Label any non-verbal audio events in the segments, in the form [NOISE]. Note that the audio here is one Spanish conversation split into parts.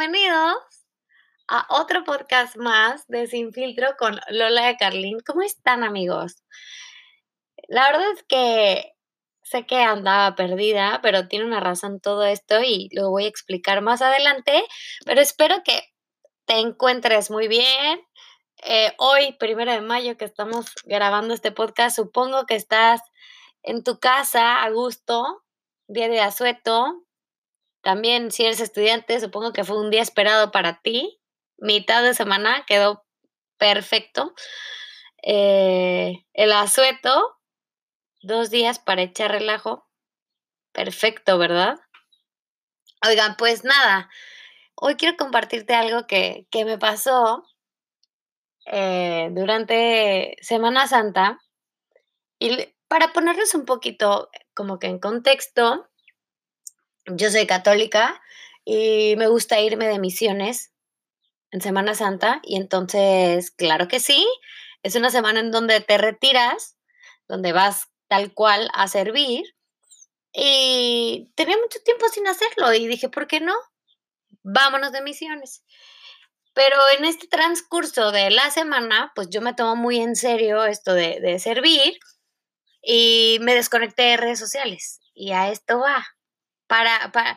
bienvenidos a otro podcast más de Sin Filtro con Lola de Carlín. ¿Cómo están amigos? La verdad es que sé que andaba perdida, pero tiene una razón todo esto y lo voy a explicar más adelante, pero espero que te encuentres muy bien. Eh, hoy, primero de mayo, que estamos grabando este podcast, supongo que estás en tu casa a gusto, día de asueto, también, si eres estudiante, supongo que fue un día esperado para ti. Mitad de semana quedó perfecto. Eh, el asueto, dos días para echar relajo. Perfecto, ¿verdad? Oigan, pues nada, hoy quiero compartirte algo que, me pasó eh, durante Semana Santa. Y para ponerles un poquito como que en contexto, yo soy católica y me gusta irme de misiones en Semana Santa y entonces, claro que sí, es una semana en donde te retiras, donde vas tal cual a servir y tenía mucho tiempo sin hacerlo y dije, ¿por qué no? Vámonos de misiones. Pero en este transcurso de la semana, pues yo me tomo muy en serio esto de, de servir y me desconecté de redes sociales. Y a esto va para, para,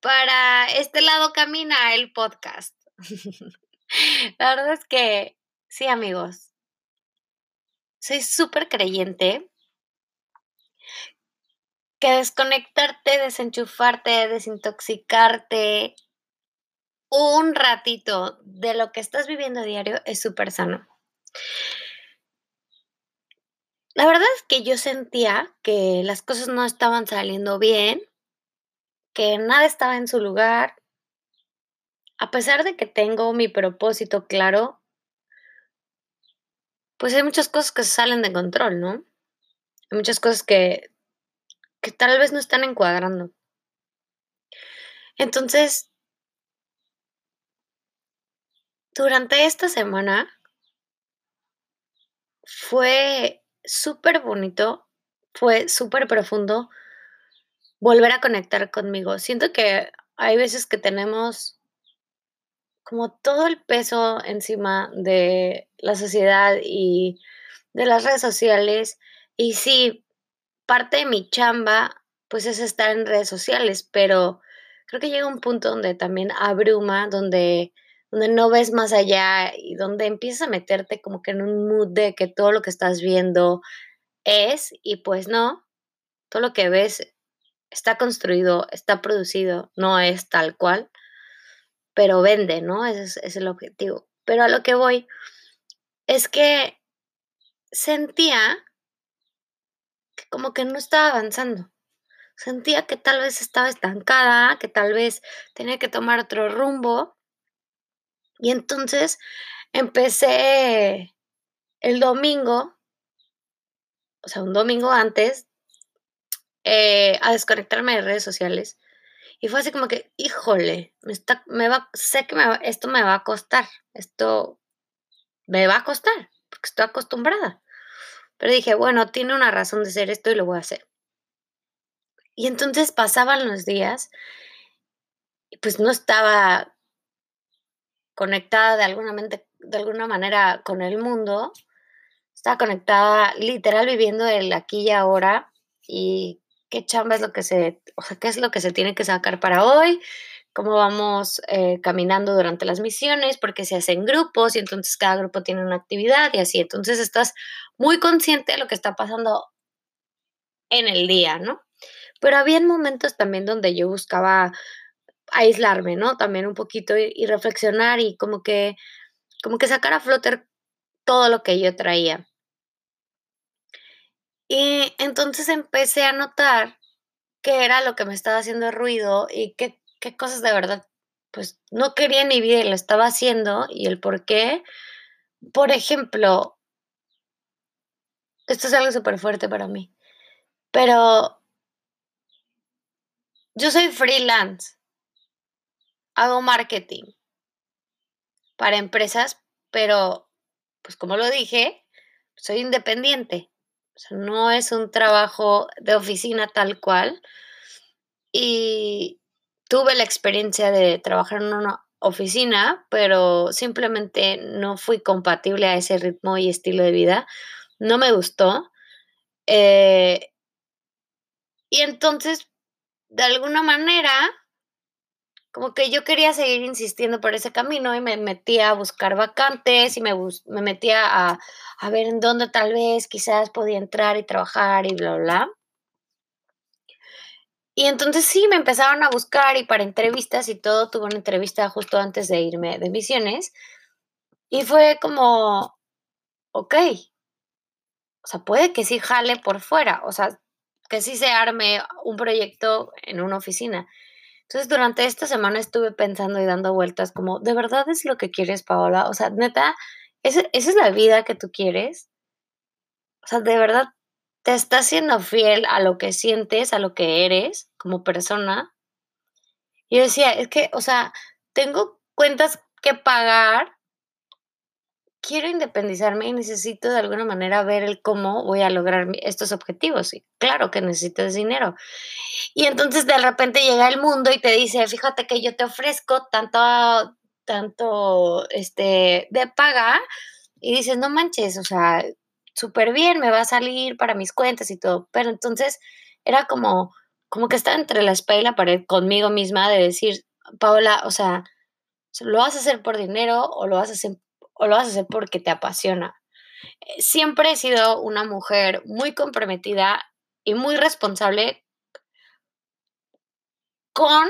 para este lado camina el podcast. [LAUGHS] La verdad es que sí, amigos. Soy súper creyente que desconectarte, desenchufarte, desintoxicarte un ratito de lo que estás viviendo diario es súper sano. La verdad es que yo sentía que las cosas no estaban saliendo bien que nada estaba en su lugar. A pesar de que tengo mi propósito claro, pues hay muchas cosas que salen de control, ¿no? Hay muchas cosas que, que tal vez no están encuadrando. Entonces, durante esta semana fue súper bonito, fue súper profundo volver a conectar conmigo. Siento que hay veces que tenemos como todo el peso encima de la sociedad y de las redes sociales. Y sí, parte de mi chamba, pues es estar en redes sociales, pero creo que llega un punto donde también abruma, donde, donde no ves más allá y donde empiezas a meterte como que en un mood de que todo lo que estás viendo es, y pues no, todo lo que ves está construido, está producido, no es tal cual, pero vende, ¿no? Ese es, el objetivo. Pero a lo que voy es que sentía que como que no estaba avanzando. Sentía que tal vez estaba estancada, que tal vez tenía que tomar otro rumbo. Y entonces empecé el domingo, o sea, un domingo antes eh, a desconectarme de redes sociales. Y fue así como que, híjole, me va, sé que esto me va a costar, esto me va a costar, porque estoy acostumbrada. Pero dije, bueno, tiene una razón de ser esto y lo voy a hacer. Y entonces pasaban los días y pues no estaba conectada de alguna, de alguna manera con el mundo. Estaba conectada literal viviendo el aquí y ahora y qué chamba es lo que se, o sea, qué es lo que se tiene que sacar para hoy, cómo vamos eh, caminando durante las misiones, porque se hacen grupos y entonces cada grupo tiene una actividad y así. Entonces estás muy consciente de lo que está pasando en el día, ¿no? Pero había momentos también donde yo buscaba aislarme, ¿no? También un poquito y, reflexionar y como que, como que sacar a flote todo lo que yo traía. Y entonces empecé a notar qué era lo que me estaba haciendo ruido y qué, qué cosas de verdad, pues no quería en mi vida y lo estaba haciendo y el por qué. Por ejemplo, esto es algo súper fuerte para mí, pero yo soy freelance, hago marketing para empresas, pero pues como lo dije, soy independiente. O sea, no es un trabajo de oficina tal cual. Y tuve la experiencia de trabajar en una oficina, pero simplemente no fui compatible a ese ritmo y estilo de vida. No me gustó. Eh, y entonces, de alguna manera, como que yo quería seguir insistiendo por ese camino y me metía a buscar vacantes y me, me metía a, a ver en dónde tal vez quizás podía entrar y trabajar y bla, bla. Y entonces sí, me empezaron a buscar y para entrevistas y todo, tuve una entrevista justo antes de irme de misiones. Y fue como, ok, o sea, puede que sí jale por fuera, o sea, que sí se arme un proyecto en una oficina. Entonces, durante esta semana estuve pensando y dando vueltas como, ¿de verdad es lo que quieres, Paola? O sea, neta, ¿esa, es la vida que tú quieres? O sea, ¿de verdad te estás siendo fiel a lo que sientes, a lo que eres como persona. Y yo decía, es que, o sea, tengo cuentas que pagar, quiero independizarme y necesito de alguna manera ver el cómo voy a lograr estos objetivos. Y claro que necesitas dinero. Y entonces de repente llega el mundo y te dice, fíjate que yo te ofrezco tanto, tanto, este, de paga. Y dices, no manches, o sea, súper bien, me va a salir para mis cuentas y todo. Pero entonces era como, como que estaba entre la espalda y la pared conmigo misma de decir, Paola, o sea, ¿lo vas a hacer por dinero o lo vas a hacer, o lo vas a hacer porque te apasiona? Eh, siempre he sido una mujer muy comprometida y muy responsable con,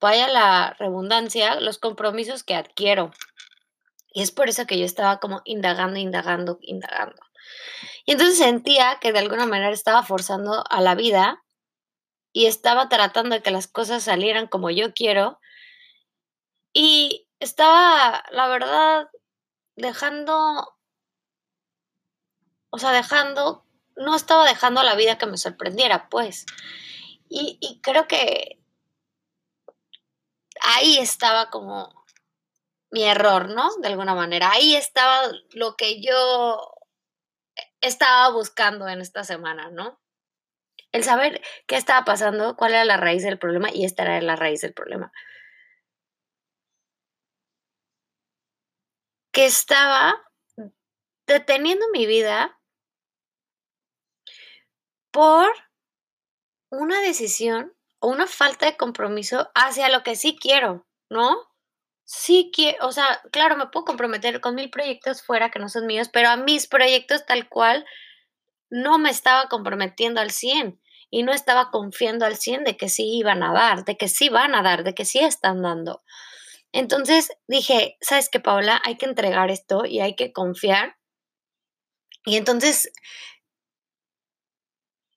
vaya la redundancia, los compromisos que adquiero. Y es por eso que yo estaba como indagando, indagando, indagando. Y entonces sentía que de alguna manera estaba forzando a la vida y estaba tratando de que las cosas salieran como yo quiero. Y estaba, la verdad, dejando, o sea, dejando, no estaba dejando la vida que me sorprendiera, pues. Y, y creo que ahí estaba como mi error, ¿no? De alguna manera. Ahí estaba lo que yo estaba buscando en esta semana, ¿no? El saber qué estaba pasando, cuál era la raíz del problema y esta era la raíz del problema. Que estaba deteniendo mi vida por una decisión o una falta de compromiso hacia lo que sí quiero, ¿no? sí que, o sea, claro, me puedo comprometer con mil proyectos fuera que no son míos, pero a mis proyectos tal cual no me estaba comprometiendo al 100 y no estaba confiando al 100 de que sí iban a dar, de que sí van a dar, de que sí están dando. Entonces dije, ¿sabes qué, Paola? Hay que entregar esto y hay que confiar. Y entonces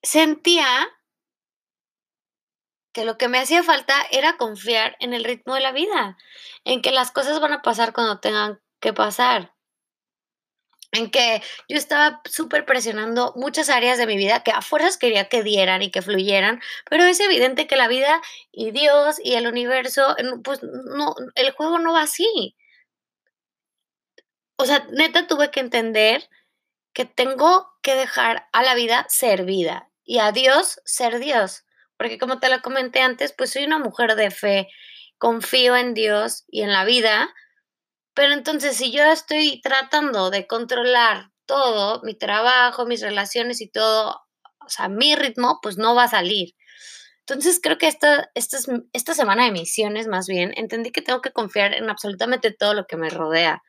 sentía que lo que me hacía falta era confiar en el ritmo de la vida, en que las cosas van a pasar cuando tengan que pasar, en que yo estaba súper presionando muchas áreas de mi vida que a fuerzas quería que dieran y que fluyeran, pero es evidente que la vida y Dios y el universo, pues no, el juego no va así. O sea, neta tuve que entender que tengo que dejar a la vida ser vida y a Dios ser Dios porque como te lo comenté antes, pues soy una mujer de fe, confío en Dios y en la vida, pero entonces si yo estoy tratando de controlar todo, mi trabajo, mis relaciones y todo, o sea, mi ritmo, pues no va a salir. Entonces creo que esta, esta, esta semana de misiones más bien, entendí que tengo que confiar en absolutamente todo lo que me rodea.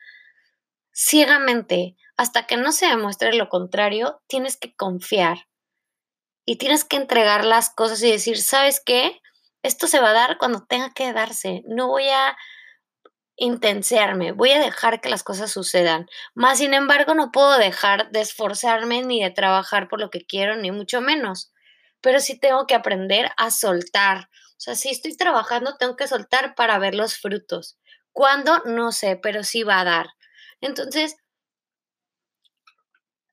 Ciegamente, hasta que no se demuestre lo contrario, tienes que confiar y tienes que entregar las cosas y decir, ¿sabes qué? Esto se va a dar cuando tenga que darse. No voy a intensearme, voy a dejar que las cosas sucedan. Más sin embargo, no puedo dejar de esforzarme ni de trabajar por lo que quiero, ni mucho menos. Pero sí tengo que aprender a soltar. O sea, si estoy trabajando, tengo que soltar para ver los frutos. ¿Cuándo? No sé, pero sí va a dar. Entonces,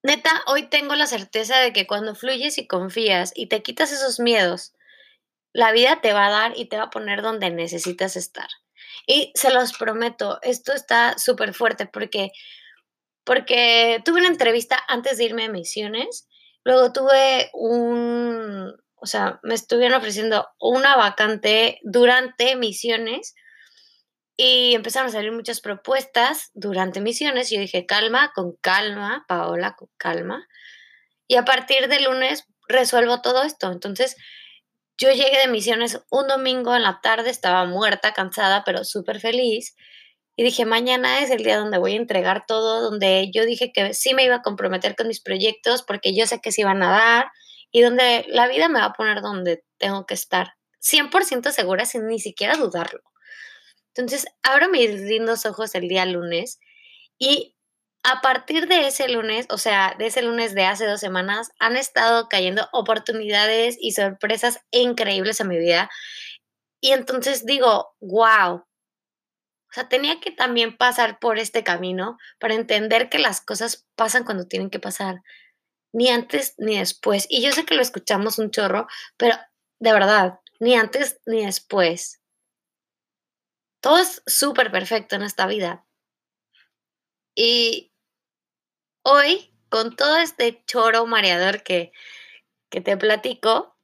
Neta, hoy tengo la certeza de que cuando fluyes y confías y te quitas esos miedos, la vida te va a dar y te va a poner donde necesitas estar. Y se los prometo, esto está súper fuerte porque, porque tuve una entrevista antes de irme a misiones, luego tuve un, o sea, me estuvieron ofreciendo una vacante durante misiones y empezaron a salir muchas propuestas durante misiones. Yo dije, calma, con calma, Paola, con calma. Y a partir de lunes resuelvo todo esto. Entonces, yo llegué de misiones un domingo en la tarde, estaba muerta, cansada, pero súper feliz. Y dije, mañana es el día donde voy a entregar todo, donde yo dije que sí me iba a comprometer con mis proyectos porque yo sé que se iban a dar y donde la vida me va a poner donde tengo que estar. 100% segura sin ni siquiera dudarlo. Entonces, abro mis lindos ojos el día lunes y a partir de ese lunes, o sea, de ese lunes de hace dos semanas, han estado cayendo oportunidades y sorpresas increíbles a mi vida. Y entonces digo, wow. O sea, tenía que también pasar por este camino para entender que las cosas pasan cuando tienen que pasar, ni antes ni después. Y yo sé que lo escuchamos un chorro, pero de verdad, ni antes ni después. Todo es súper perfecto en esta vida. Y hoy, con todo este choro mareador que, que te platico,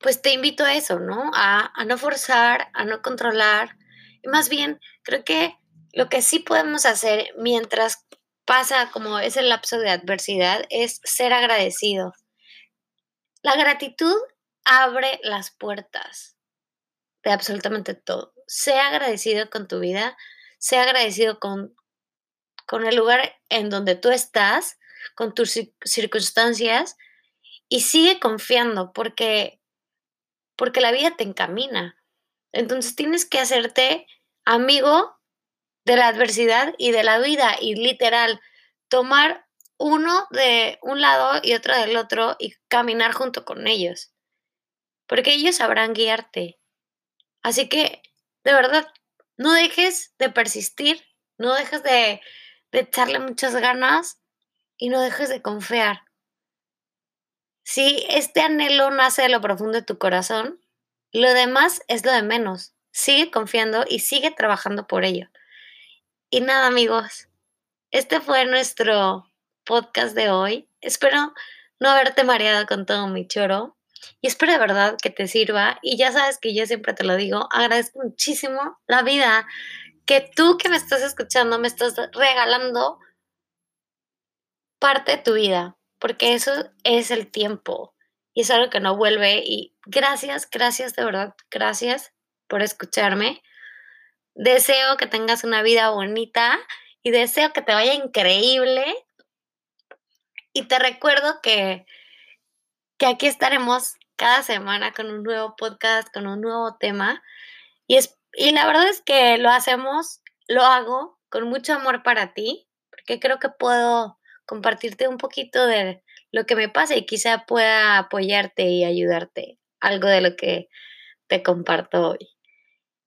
pues te invito a eso, ¿no? A, a no forzar, a no controlar. Y más bien, creo que lo que sí podemos hacer mientras pasa como ese lapso de adversidad es ser agradecido. La gratitud abre las puertas de absolutamente todo. Sea agradecido con tu vida, sea agradecido con, con el lugar en donde tú estás, con tus circunstancias y sigue confiando porque, porque la vida te encamina. Entonces tienes que hacerte amigo de la adversidad y de la vida y literal tomar uno de un lado y otro del otro y caminar junto con ellos, porque ellos sabrán guiarte. Así que, de verdad, no dejes de persistir, no dejes de, de echarle muchas ganas y no dejes de confiar. Si este anhelo nace de lo profundo de tu corazón, lo demás es lo de menos. Sigue confiando y sigue trabajando por ello. Y nada, amigos, este fue nuestro podcast de hoy. Espero no haberte mareado con todo mi choro. Y espero de verdad que te sirva. Y ya sabes que yo siempre te lo digo, agradezco muchísimo la vida que tú que me estás escuchando me estás regalando parte de tu vida, porque eso es el tiempo y es algo que no vuelve. Y gracias, gracias de verdad, gracias por escucharme. Deseo que tengas una vida bonita y deseo que te vaya increíble. Y te recuerdo que, que aquí estaremos cada semana con un nuevo podcast, con un nuevo tema. Y, es, y la verdad es que lo hacemos, lo hago con mucho amor para ti, porque creo que puedo compartirte un poquito de lo que me pasa y quizá pueda apoyarte y ayudarte algo de lo que te comparto hoy.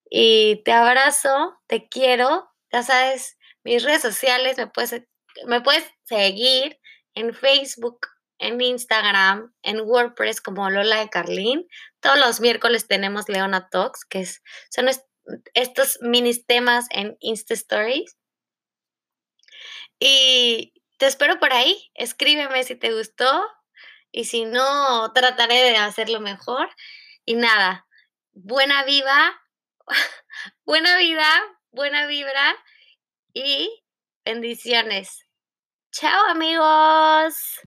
Y te abrazo, te quiero, ya sabes, mis redes sociales, me puedes, me puedes seguir en Facebook, en Instagram, en WordPress como Lola de Carlín. Todos los miércoles tenemos Leona Talks, que es, son estos mini temas en Insta Stories. Y te espero por ahí. Escríbeme si te gustó y si no, trataré de hacerlo mejor. Y nada, buena viva, [LAUGHS] buena vida, buena vibra y bendiciones. Chao amigos.